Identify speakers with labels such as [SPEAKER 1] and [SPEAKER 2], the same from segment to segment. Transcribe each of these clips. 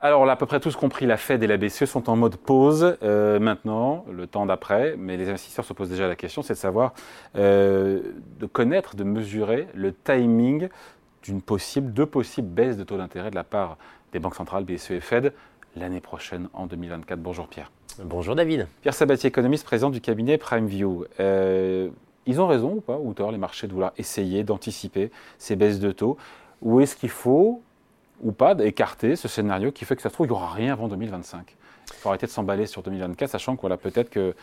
[SPEAKER 1] Alors, on a à peu près tous compris, la Fed et la BCE sont en mode pause euh, maintenant, le temps d'après, mais les investisseurs se posent déjà la question, c'est de savoir, euh, de connaître, de mesurer le timing d'une possible, de possibles baisses de taux d'intérêt de la part des banques centrales, BCE et Fed, l'année prochaine, en 2024. Bonjour Pierre.
[SPEAKER 2] Bonjour David.
[SPEAKER 1] Pierre Sabatier, économiste, président du cabinet PrimeView. Euh, ils ont raison ou pas, ou tort, les marchés de vouloir essayer d'anticiper ces baisses de taux? Ou est-ce qu'il faut ou pas d'écarter ce scénario qui fait que ça se trouve, il n'y aura rien avant 2025 il faut arrêter de s'emballer sur 2024, sachant que voilà, peut-être que.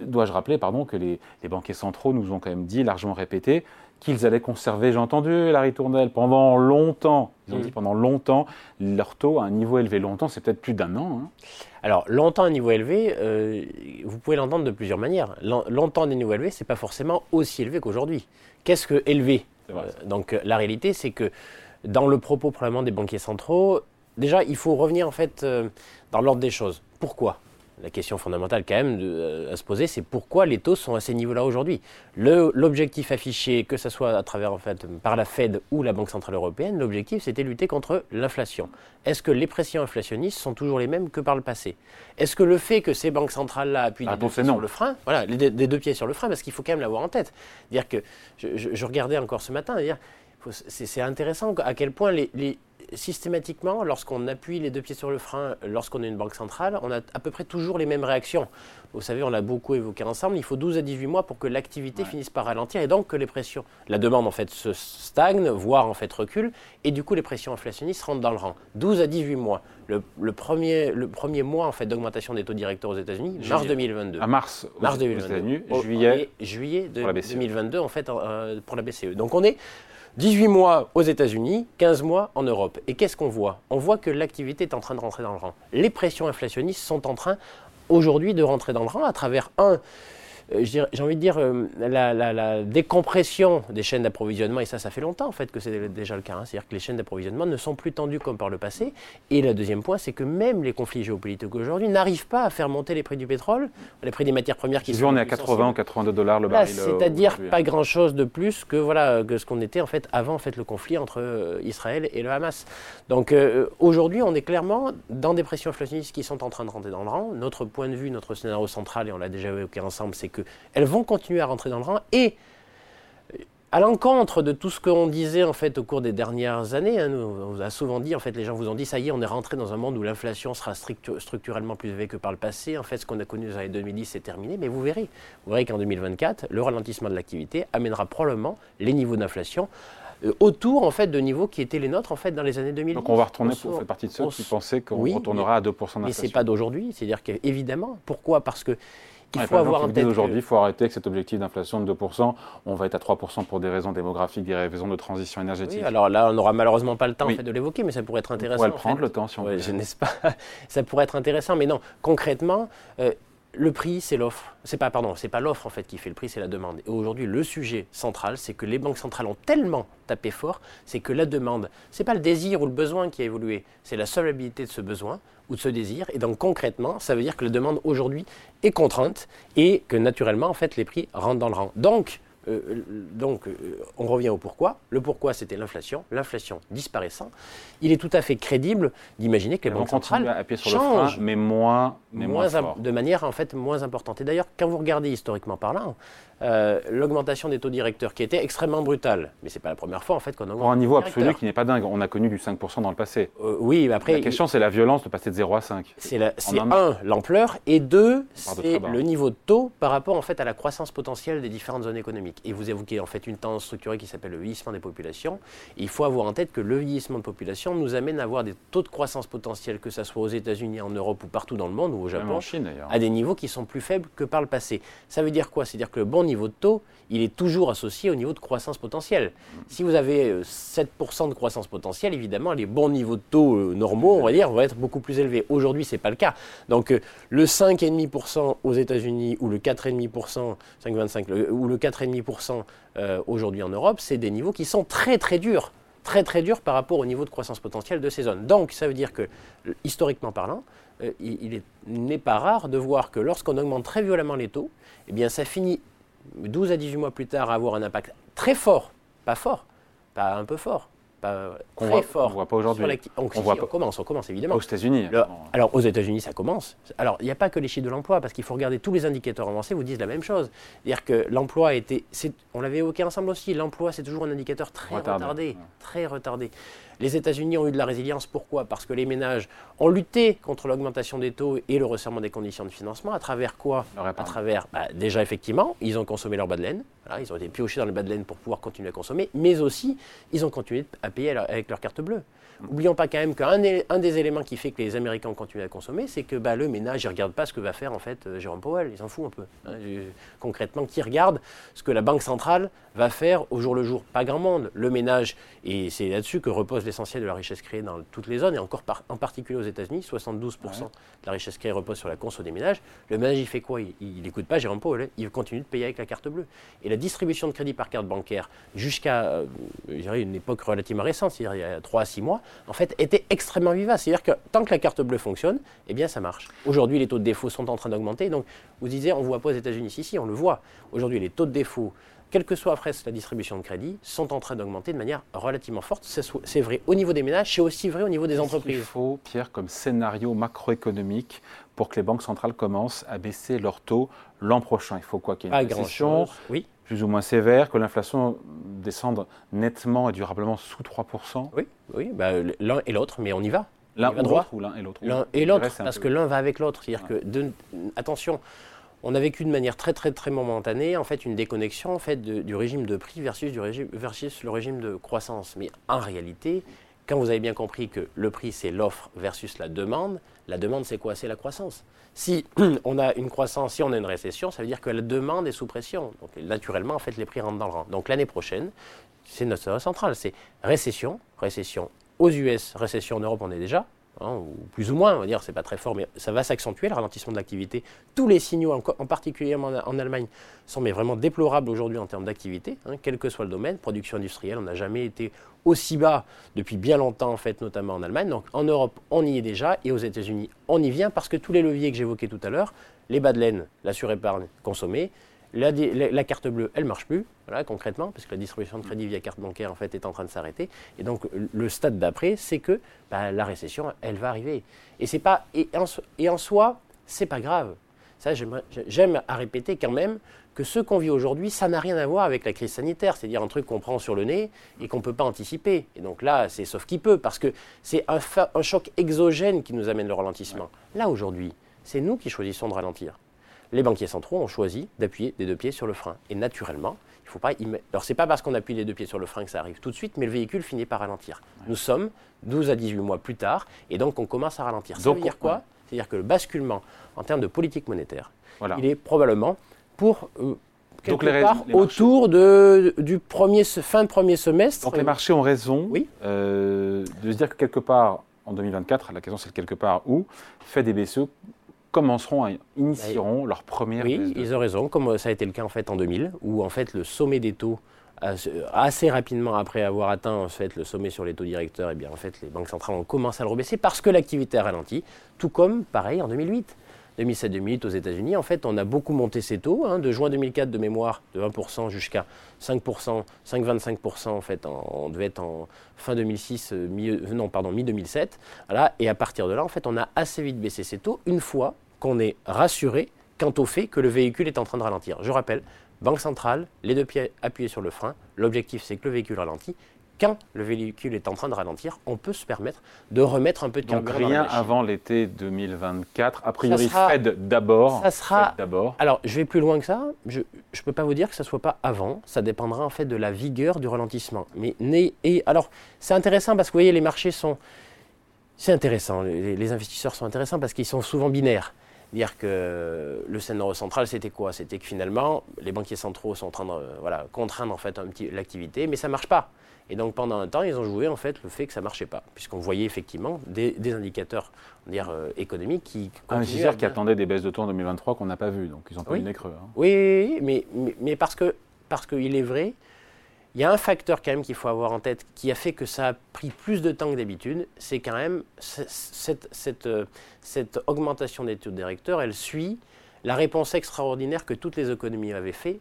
[SPEAKER 1] Dois-je rappeler pardon, que les, banquiers centraux nous ont quand même dit, largement répété, qu'ils allaient conserver, j'ai entendu Larry Tournelle, pendant longtemps, ils ont mm. dit pendant longtemps, leur taux à un niveau élevé. Longtemps, c'est peut-être plus d'un an. Hein.
[SPEAKER 2] Alors, longtemps à un niveau élevé, euh, vous pouvez l'entendre de plusieurs manières. Longtemps à un niveau élevé, ce n'est pas forcément aussi élevé qu'aujourd'hui. Qu'est-ce que élevé? Euh, Donc, la réalité, c'est que dans le propos probablement des banquiers centraux, déjà, il faut revenir en fait euh, dans l'ordre des choses. Pourquoi? La question fondamentale quand même euh, à se poser, c'est pourquoi les taux sont à ces niveaux-là aujourd'hui? L'objectif affiché, que ce soit à travers en fait par la Fed ou la Banque centrale européenne, l'objectif c'était lutter contre l'inflation. Est-ce que les pressions inflationnistes sont toujours les mêmes que par le passé? Est-ce que le fait que ces banques centrales-là appuient des deux pieds sur le frein, voilà, des, deux pieds sur le frein, parce qu'il faut quand même l'avoir en tête. Dire que je, je, regardais encore ce matin, dire c'est intéressant à quel point les, systématiquement, lorsqu'on appuie les deux pieds sur le frein, lorsqu'on est une banque centrale, on a à peu près toujours les mêmes réactions. Vous savez, on l'a beaucoup évoqué ensemble, il faut 12 à 18 mois pour que l'activité finisse par ralentir et donc que les pressions, la demande en fait se stagne, voire en fait recule, et du coup les pressions inflationnistes rentrent dans le rang. 12 à 18 mois. Le, premier, le premier mois en fait d'augmentation des taux directeurs aux États-Unis, mars 2022.
[SPEAKER 1] À mars,
[SPEAKER 2] mars 2022.
[SPEAKER 1] juillet,
[SPEAKER 2] juillet de 2022 en fait euh, pour la BCE. Donc on est 18 mois aux États-Unis, 15 mois en Europe. Et qu'est-ce qu'on voit? On voit que l'activité est en train de rentrer dans le rang. Les pressions inflationnistes sont en train aujourd'hui de rentrer dans le rang à travers un j'ai envie de dire, euh, la, décompression des chaînes d'approvisionnement, et ça, ça fait longtemps en fait que c'est déjà le cas, hein. c'est-à-dire que les chaînes d'approvisionnement ne sont plus tendues comme par le passé. Et le deuxième point, c'est que même les conflits géopolitiques aujourd'hui n'arrivent pas à faire monter les prix du pétrole, les prix des matières premières qui
[SPEAKER 1] sont. on est à 80 ou 82 dollars le baril.
[SPEAKER 2] Euh, c'est-à-dire pas grand-chose de plus que, voilà, que ce qu'on était en fait avant en fait, le conflit entre Israël et le Hamas. Donc aujourd'hui, on est clairement dans des pressions inflationnistes qui sont en train de rentrer dans le rang. Notre point de vue, notre scénario central, et on l'a déjà évoqué ensemble, c'est que elles vont continuer à rentrer dans le rang et à l'encontre de tout ce qu'on disait en fait au cours des dernières années, hein, on vous a souvent dit, en fait, les gens vous ont dit, ça y est, on est rentré dans un monde où l'inflation sera structurellement plus élevée que par le passé. En fait, ce qu'on a connu dans les années 2010, c'est terminé. Mais vous verrez, vous verrez qu'en 2024, le ralentissement de l'activité amènera probablement les niveaux d'inflation euh, autour en fait de niveaux qui étaient les nôtres en fait dans les années 2010.
[SPEAKER 1] Donc on va retourner, pour faire partie de ceux qui pensaient qu'on retournera à 2% d'inflation.
[SPEAKER 2] Mais c'est pas d'aujourd'hui, c'est-à-dire qu'évidemment, pourquoi? Parce que il faut avoir en tête.
[SPEAKER 1] Aujourd'hui, il faut arrêter avec cet objectif d'inflation de 2%. On va être à 3% pour des raisons démographiques, des raisons de transition énergétique. Oui,
[SPEAKER 2] alors là, on n'aura malheureusement pas le temps en fait, de l'évoquer, mais ça pourrait être intéressant.
[SPEAKER 1] On pourrait le prendre le temps si on veut.
[SPEAKER 2] Je n'ai pas. ça pourrait être intéressant, mais non, concrètement. Euh, le prix, c'est l'offre. C'est pas, pardon, c'est pas l'offre en fait qui fait le prix, c'est la demande. Et aujourd'hui, le sujet central, c'est que les banques centrales ont tellement tapé fort, c'est que la demande, c'est pas le désir ou le besoin qui a évolué, c'est la solvabilité de ce besoin ou de ce désir. Et donc concrètement, ça veut dire que la demande aujourd'hui est contrainte et que naturellement, en fait, les prix rentrent dans le rang. Donc, euh, donc, euh, on revient au pourquoi. Le pourquoi, c'était l'inflation. L'inflation disparaissant, il est tout à fait crédible d'imaginer que les banques centrales à appuyer sur changent,
[SPEAKER 1] le frein, mais moins, mais moins,
[SPEAKER 2] de manière en fait moins importante. Et d'ailleurs, quand vous regardez historiquement parlant, euh, l'augmentation des taux directeurs qui était extrêmement brutale, mais c'est pas la première fois en fait qu'on augmente.
[SPEAKER 1] Pour un niveau absolu qui n'est pas dingue, on a connu du 5% dans le passé.
[SPEAKER 2] oui, mais après.
[SPEAKER 1] La question, c'est la violence de passer de 0 à 5.
[SPEAKER 2] C'est un, l'ampleur, et deux, c'est le niveau de taux par rapport en fait à la croissance potentielle des différentes zones économiques. Et vous évoquez en fait une tendance structurée qui s'appelle le vieillissement des populations. il faut avoir en tête que le vieillissement de population nous amène à avoir des taux de croissance potentielle, que ce soit aux États-Unis, en Europe ou partout dans le monde, ou au Japon, à des niveaux qui sont plus faibles que par le passé. Ça veut dire quoi? C'est-à-dire que le bon niveau de taux, il est toujours associé au niveau de croissance potentielle. Si vous avez 7% euh, de croissance potentielle, évidemment, les bons niveaux de taux euh, normaux, on va dire, vont être beaucoup plus élevés. Aujourd'hui, ce n'est pas le cas. Donc, euh, le 5,5% aux États-Unis ou le 4,5%, 5,25, ou le 4,5% euh, aujourd'hui en Europe, c'est des niveaux qui sont très très durs, très très durs par rapport au niveau de croissance potentielle de ces zones. Donc ça veut dire que, historiquement parlant, euh, il n'est pas rare de voir que lorsqu'on augmente très violemment les taux, eh bien ça finit 12 à 18 mois plus tard à avoir un impact très fort, pas fort, pas un peu fort, pas très fort.
[SPEAKER 1] On voit pas aujourd'hui.
[SPEAKER 2] On, on, commence, on commence évidemment.
[SPEAKER 1] Aux États-Unis.
[SPEAKER 2] Alors aux États-Unis, ça commence. Alors il n'y a pas que les chiffres de l'emploi, parce qu'il faut regarder tous les indicateurs avancés vous disent la même chose. C'est-à-dire que l'emploi a été, on l'avait évoqué ensemble aussi, l'emploi c'est toujours un indicateur très retardé, très retardé. Les États-Unis ont eu de la résilience. Pourquoi? Parce que les ménages ont lutté contre l'augmentation des taux et le resserrement des conditions de financement. À travers quoi? À travers, bah, déjà effectivement, ils ont consommé leur bas de laine. ils ont été piochés dans le bas de laine pour pouvoir continuer à consommer. Mais aussi, ils ont continué à payer avec leur carte bleue. N'oublions pas quand même qu'un un des éléments qui fait que les Américains continuent à consommer, c'est que bah, le ménage, il ne regarde pas ce que va faire en fait euh, Jérôme Powell, il s'en fout un peu. Hein. concrètement, qui regarde ce que la Banque centrale va faire au jour le jour Pas grand monde. Le ménage, et c'est là-dessus que repose l'essentiel de la richesse créée dans toutes les zones, et encore en particulier aux États-Unis, 72% de la richesse créée repose sur la conso des ménages. Le ménage, il fait quoi? Il n'écoute pas Jérôme Powell, hein. il continue de payer avec la carte bleue. Et la distribution de crédit par carte bancaire, jusqu'à euh, une époque relativement récente, c'est-à-dire il y a 3 à 6 mois, en fait, était extrêmement vivace. C'est-à-dire que tant que la carte bleue fonctionne, eh bien, ça marche. Aujourd'hui, les taux de défaut sont en train d'augmenter. Donc, vous disiez, on ne voit pas aux États-Unis. Si, si, on le voit. Aujourd'hui, les taux de défaut, quelle que soit après la distribution de crédit, sont en train d'augmenter de manière relativement forte. C'est vrai au niveau des ménages, c'est aussi vrai au niveau des entreprises. Il
[SPEAKER 1] faut, Pierre, comme scénario macroéconomique pour que les banques centrales commencent à baisser leurs taux l'an prochain? Il faut quoi? Qu'il y ait une récession,
[SPEAKER 2] oui
[SPEAKER 1] plus ou moins sévère, que l'inflation descende nettement et durablement sous 3%.
[SPEAKER 2] Oui, oui bah, l'un et l'autre, mais on y va.
[SPEAKER 1] L'un ou l'autre ou l'un et l'autre
[SPEAKER 2] L'un et l'autre, parce que l'un va avec l'autre. C'est-à-dire que, attention, on a vécu de manière très très très momentanée en fait une déconnexion en fait du régime de prix versus, du régime, versus le régime de croissance. Mais en réalité, quand vous avez bien compris que le prix c'est l'offre versus la demande, la demande c'est quoi? C'est la croissance. Si on a une croissance, si on a une récession, ça veut dire que la demande est sous pression. Donc naturellement, en fait, les prix rentrent dans le rang. Donc l'année prochaine, c'est notre centrale, c'est récession, récession aux US, récession en Europe, on est déjà, Hein, ou plus ou moins, on va dire, c'est pas très fort, mais ça va s'accentuer, le ralentissement de l'activité. Tous les signaux, en, particulier en, Allemagne, sont vraiment déplorables aujourd'hui en termes d'activité, hein, quel que soit le domaine. Production industrielle, on n'a jamais été aussi bas depuis bien longtemps, en fait, notamment en Allemagne. Donc en Europe, on y est déjà, et aux États-Unis, on y vient, parce que tous les leviers que j'évoquais tout à l'heure, les bas de laine, la surépargne consommée, la, carte bleue, elle marche plus, voilà, concrètement, parce que la distribution de crédit via carte bancaire en fait est en train de s'arrêter. Et donc le stade d'après, c'est que bah, la récession, elle va arriver. Et c'est pas et en, et en soi, c'est pas grave. Ça, j'aime à répéter quand même que ce qu'on vit aujourd'hui, ça n'a rien à voir avec la crise sanitaire, c'est-à-dire un truc qu'on prend sur le nez et qu'on ne peut pas anticiper. Et donc là, c'est sauf qui peut, parce que c'est un, un, choc exogène qui nous amène le ralentissement. Là, aujourd'hui, c'est nous qui choisissons de ralentir les banquiers centraux ont choisi d'appuyer des deux pieds sur le frein. Et naturellement, il faut pas. Alors, c'est pas parce qu'on appuie les deux pieds sur le frein que ça arrive tout de suite, mais le véhicule finit par ralentir. Nous sommes 12 à 18 mois plus tard, et donc on commence à ralentir. Ça veut dire quoi? C'est-à-dire que le basculement en termes de politique monétaire, il est probablement pour. Euh, quelque part autour de, du premier, fin de premier semestre.
[SPEAKER 1] Donc les marchés ont raison euh, de se dire que quelque part, en 2024, la question c'est quelque part où, fait des BCE commenceront, à, initieront leur première
[SPEAKER 2] Oui, ils ont raison, comme ça a été le cas en fait en 2000, où en fait le sommet des taux assez rapidement après avoir atteint en fait le sommet sur les taux directeurs, et eh bien en fait les banques centrales ont commencé à le rebaisser parce que l'activité a ralenti, tout comme pareil en 2008. 2007-2008 aux États-Unis, en fait, on a beaucoup monté ces taux, hein, de juin 2004 de mémoire de 1% jusqu'à 5%, 5,25% en fait, on devait être en fin 2006, euh, euh, non pardon, mi-2007, voilà, et à partir de là, en fait, on a assez vite baissé ces taux une fois qu'on est rassuré quant au fait que le véhicule est en train de ralentir. Je rappelle, Banque centrale, les deux pieds appuyés sur le frein, l'objectif c'est que le véhicule ralentit. Quand le véhicule est en train de ralentir, on peut se permettre de remettre un peu de
[SPEAKER 1] Donc rien avant l'été 2024. A priori, Fed d'abord.
[SPEAKER 2] Ça sera. D'abord. Alors, je vais plus loin que ça. Je ne peux pas vous dire que ça soit pas avant. Ça dépendra en fait de la vigueur du ralentissement. Mais et alors, c'est intéressant parce que vous voyez, les marchés sont. C'est intéressant. les investisseurs sont intéressants parce qu'ils sont souvent binaires dire que le scénario central, c'était quoi? C'était que finalement, les banquiers centraux sont en train de voilà, contraindre en fait l'activité, mais ça ne marche pas. Et donc pendant un temps, ils ont joué en fait le fait que ça ne marchait pas, puisqu'on voyait effectivement des, indicateurs dire, euh, économiques qui...
[SPEAKER 1] Un investisseur qui attendait des baisses de taux en 2023 qu'on n'a pas vues, donc ils n'ont pas eu les creux. Hein.
[SPEAKER 2] Oui, mais, mais, mais, parce qu'il parce qu'il est vrai il y a un facteur quand même qu'il faut avoir en tête qui a fait que ça a pris plus de temps que d'habitude, c'est quand même euh, cette, augmentation des taux directeurs, elle suit la réponse extraordinaire que toutes les économies avaient fait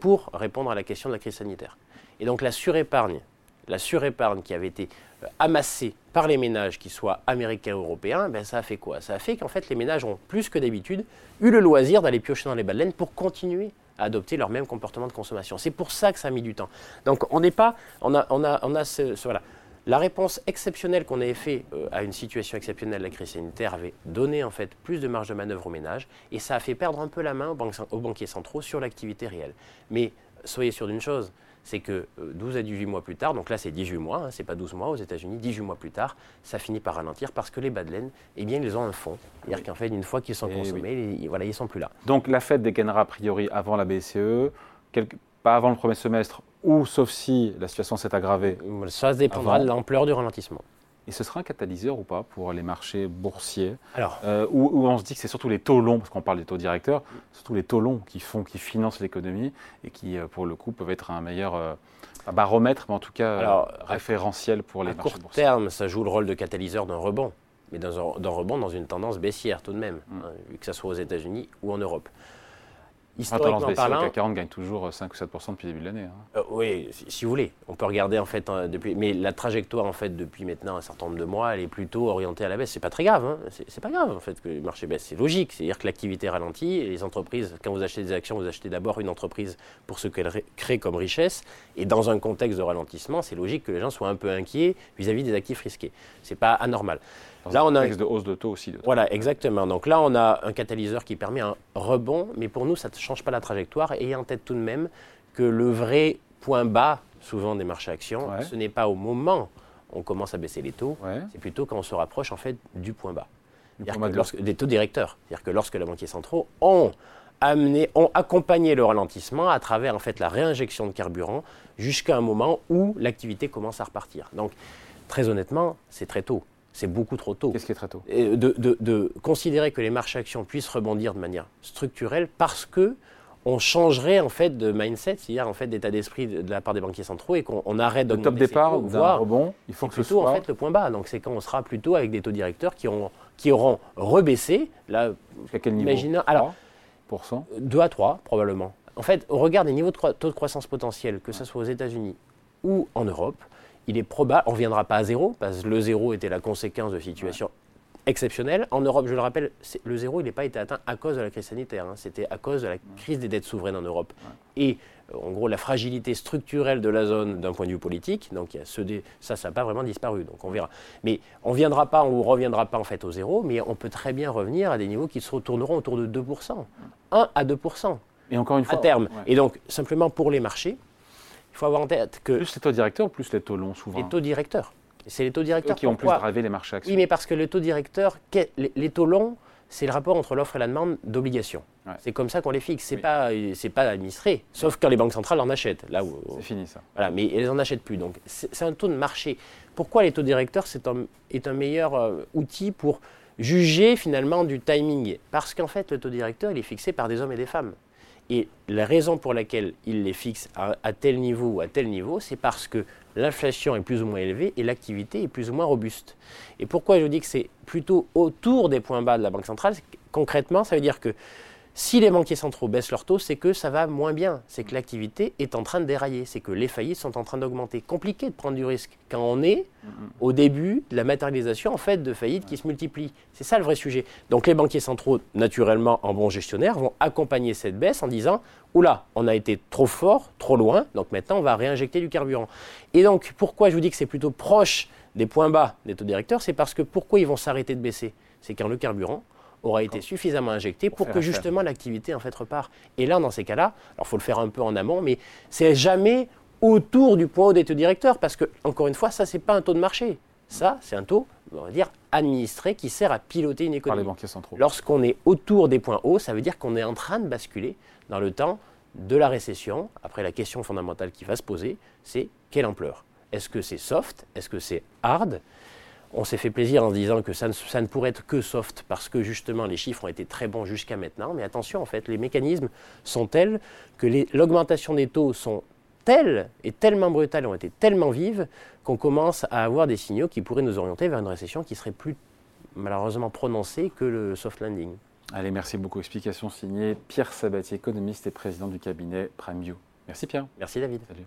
[SPEAKER 2] pour répondre à la question de la crise sanitaire. Et donc la surépargne, la surépargne qui avait été euh, amassée par les ménages, qu'ils soient américains ou européens, ben ça a fait quoi? Ça a fait qu'en fait les ménages ont plus que d'habitude eu le loisir d'aller piocher dans les laine pour continuer adopter leur même comportement de consommation. C'est pour ça que ça a mis du temps. Donc on n'est pas, on a, on a, on a ce, voilà. La réponse exceptionnelle qu'on avait fait euh, à une situation exceptionnelle, la crise sanitaire, avait donné en fait plus de marge de manœuvre aux ménages et ça a fait perdre un peu la main aux, banquiers centraux sur l'activité réelle. Mais soyez sûr d'une chose, c'est que 12 euh, à 18 mois plus tard, donc là c'est 18 mois, hein, c'est pas 12 mois aux États-Unis, 18 mois plus tard, ça finit par ralentir parce que les bas de laine, eh bien ils ont un fond. C'est-à-dire qu'en fait, une fois qu'ils sont eh consommés, ils, voilà, ils sont plus là.
[SPEAKER 1] Donc la Fed dégainera a priori avant la BCE, pas avant le premier semestre, ou sauf si la situation s'est aggravée.
[SPEAKER 2] Ça dépendra de l'ampleur du ralentissement.
[SPEAKER 1] Et ce sera un catalyseur ou pas pour les marchés boursiers Alors, euh, où, on se dit que c'est surtout les taux longs, parce qu'on parle des taux directeurs, surtout les taux longs qui font, qui financent l'économie et qui, euh, pour le coup, peuvent être un meilleur euh, baromètre, mais en tout cas référentiel pour les marchés boursiers.
[SPEAKER 2] À court terme, ça joue le rôle de catalyseur d'un rebond, mais d'un rebond dans une tendance baissière tout de même, mm. hein, vu que ce soit aux États-Unis ou en Europe.
[SPEAKER 1] Historiquement parlant, le CAC 40 gagne toujours 5 ou 7 depuis le début de l'année. Hein.
[SPEAKER 2] Euh, oui, si, vous voulez. On peut regarder en fait hein, depuis, mais la trajectoire en fait depuis maintenant un certain nombre de mois, elle est plutôt orientée à la baisse. C'est pas très grave. Hein. C'est pas grave en fait que le marché baisse. C'est logique. C'est-à-dire que l'activité ralentit et les entreprises, quand vous achetez des actions, vous achetez d'abord une entreprise pour ce qu'elle crée comme richesse. Et dans un contexte de ralentissement, c'est logique que les gens soient un peu inquiets vis-à-vis des actifs risqués. C'est pas anormal
[SPEAKER 1] là, on a un de hausse de taux aussi.
[SPEAKER 2] voilà, exactement. Donc là, on a un catalyseur qui permet un rebond, mais pour nous, ça ne change pas la trajectoire. Ayez en tête tout de même que le vrai point bas, souvent des marchés actions, ce n'est pas au moment où on commence à baisser les taux, c'est plutôt quand on se rapproche en fait du point bas. des taux directeurs. C'est-à-dire que lorsque les banquiers centraux ont amené, ont accompagné le ralentissement à travers en fait la réinjection de carburant jusqu'à un moment où l'activité commence à repartir. Donc, très honnêtement, c'est très tôt c'est beaucoup trop tôt.
[SPEAKER 1] Qu'est-ce qui est très tôt?
[SPEAKER 2] De, considérer que les marchés actions puissent rebondir de manière structurelle parce que on changerait en fait de mindset, c'est-à-dire en fait d'état d'esprit de la part des banquiers centraux et qu'on arrête de
[SPEAKER 1] Le top départ d'un rebond, il faut que
[SPEAKER 2] ce soit
[SPEAKER 1] en
[SPEAKER 2] fait le point bas. Donc c'est quand on sera plutôt avec des taux directeurs qui, ont, qui auront rebaissé.
[SPEAKER 1] Là, à quel niveau?
[SPEAKER 2] imaginons, alors 2 à 3 probablement. En fait, au regard des niveaux de taux de croissance potentiels, que ce soit aux États-Unis ou en Europe, il est probable, on ne reviendra pas à zéro, parce que le zéro était la conséquence de situations exceptionnelles. En Europe, je le rappelle, le zéro, il n'est pas été atteint à cause de la crise sanitaire, hein. c'était à cause de la crise des dettes souveraines en Europe. Et euh, en gros, la fragilité structurelle de la zone d'un point de vue politique, donc il y a ce ça, ça n'a pas vraiment disparu, donc on verra. Mais on ne viendra pas, on ne reviendra pas en fait au zéro, mais on peut très bien revenir à des niveaux qui se retourneront autour de 2%, 1 à 2%.
[SPEAKER 1] Et encore une fois,
[SPEAKER 2] à terme. Et donc, simplement pour les marchés, il faut avoir en tête que.
[SPEAKER 1] Plus les taux directeurs ou plus les taux longs, souvent
[SPEAKER 2] Les taux directeurs. C'est les taux directeurs.
[SPEAKER 1] qui ont plus drivé les marchés actions.
[SPEAKER 2] Oui, mais parce que les taux directeurs, les, taux longs, c'est le rapport entre l'offre et la demande d'obligations. C'est comme ça qu'on les fixe. C'est pas, c'est pas administré, sauf quand les banques centrales en achètent. Là où.
[SPEAKER 1] C'est fini ça.
[SPEAKER 2] Voilà, mais elles en achètent plus. Donc c'est un taux de marché. Pourquoi les taux directeurs c'est un, est un meilleur euh, outil pour juger finalement du timing? Parce qu'en fait le taux directeur il est fixé par des hommes et des femmes. Et la raison pour laquelle il les fixe à, tel niveau ou à tel niveau, c'est parce que l'inflation est plus ou moins élevée et l'activité est plus ou moins robuste. Et pourquoi je dis que c'est plutôt autour des points bas de la Banque centrale Concrètement, ça veut dire que si les banquiers centraux baissent leurs taux, c'est que ça va moins bien, c'est que l'activité est en train de dérailler, c'est que les faillites sont en train d'augmenter. Compliqué de prendre du risque quand on est au début de la matérialisation en fait de faillites qui se multiplient. C'est ça le vrai sujet. Donc les banquiers centraux, naturellement en bons gestionnaires, vont accompagner cette baisse en disant oula, on a été trop fort, trop loin, donc maintenant on va réinjecter du carburant. Et donc pourquoi je vous dis que c'est plutôt proche des points bas des taux directeurs, c'est parce que pourquoi ils vont s'arrêter de baisser? C'est quand le carburant aura été suffisamment injecté pour, que justement l'activité en fait repart. Et là, dans ces cas-là, alors il faut le faire un peu en amont, mais c'est jamais autour du point haut des taux directeurs, parce que, encore une fois, ça, c'est pas un taux de marché. Ça, c'est un taux, on va dire, administré qui sert à piloter une économie.
[SPEAKER 1] Par les banquiers centraux.
[SPEAKER 2] Lorsqu'on est autour des points hauts, ça veut dire qu'on est en train de basculer dans le temps de la récession. Après, la question fondamentale qui va se poser, c'est quelle ampleur? Est-ce que c'est soft? Est-ce que c'est hard? On s'est fait plaisir en se disant que ça ne, pourrait être que soft parce que justement les chiffres ont été très bons jusqu'à maintenant. Mais attention, en fait, les mécanismes sont tels que l'augmentation des taux sont telles et tellement brutales, ont été tellement vives qu'on commence à avoir des signaux qui pourraient nous orienter vers une récession qui serait plus malheureusement prononcée que le soft landing.
[SPEAKER 1] Allez, merci beaucoup. Explication signée Pierre Sabatier, économiste et président du cabinet PrimeView. Merci Pierre.
[SPEAKER 2] Merci David.
[SPEAKER 1] Salut.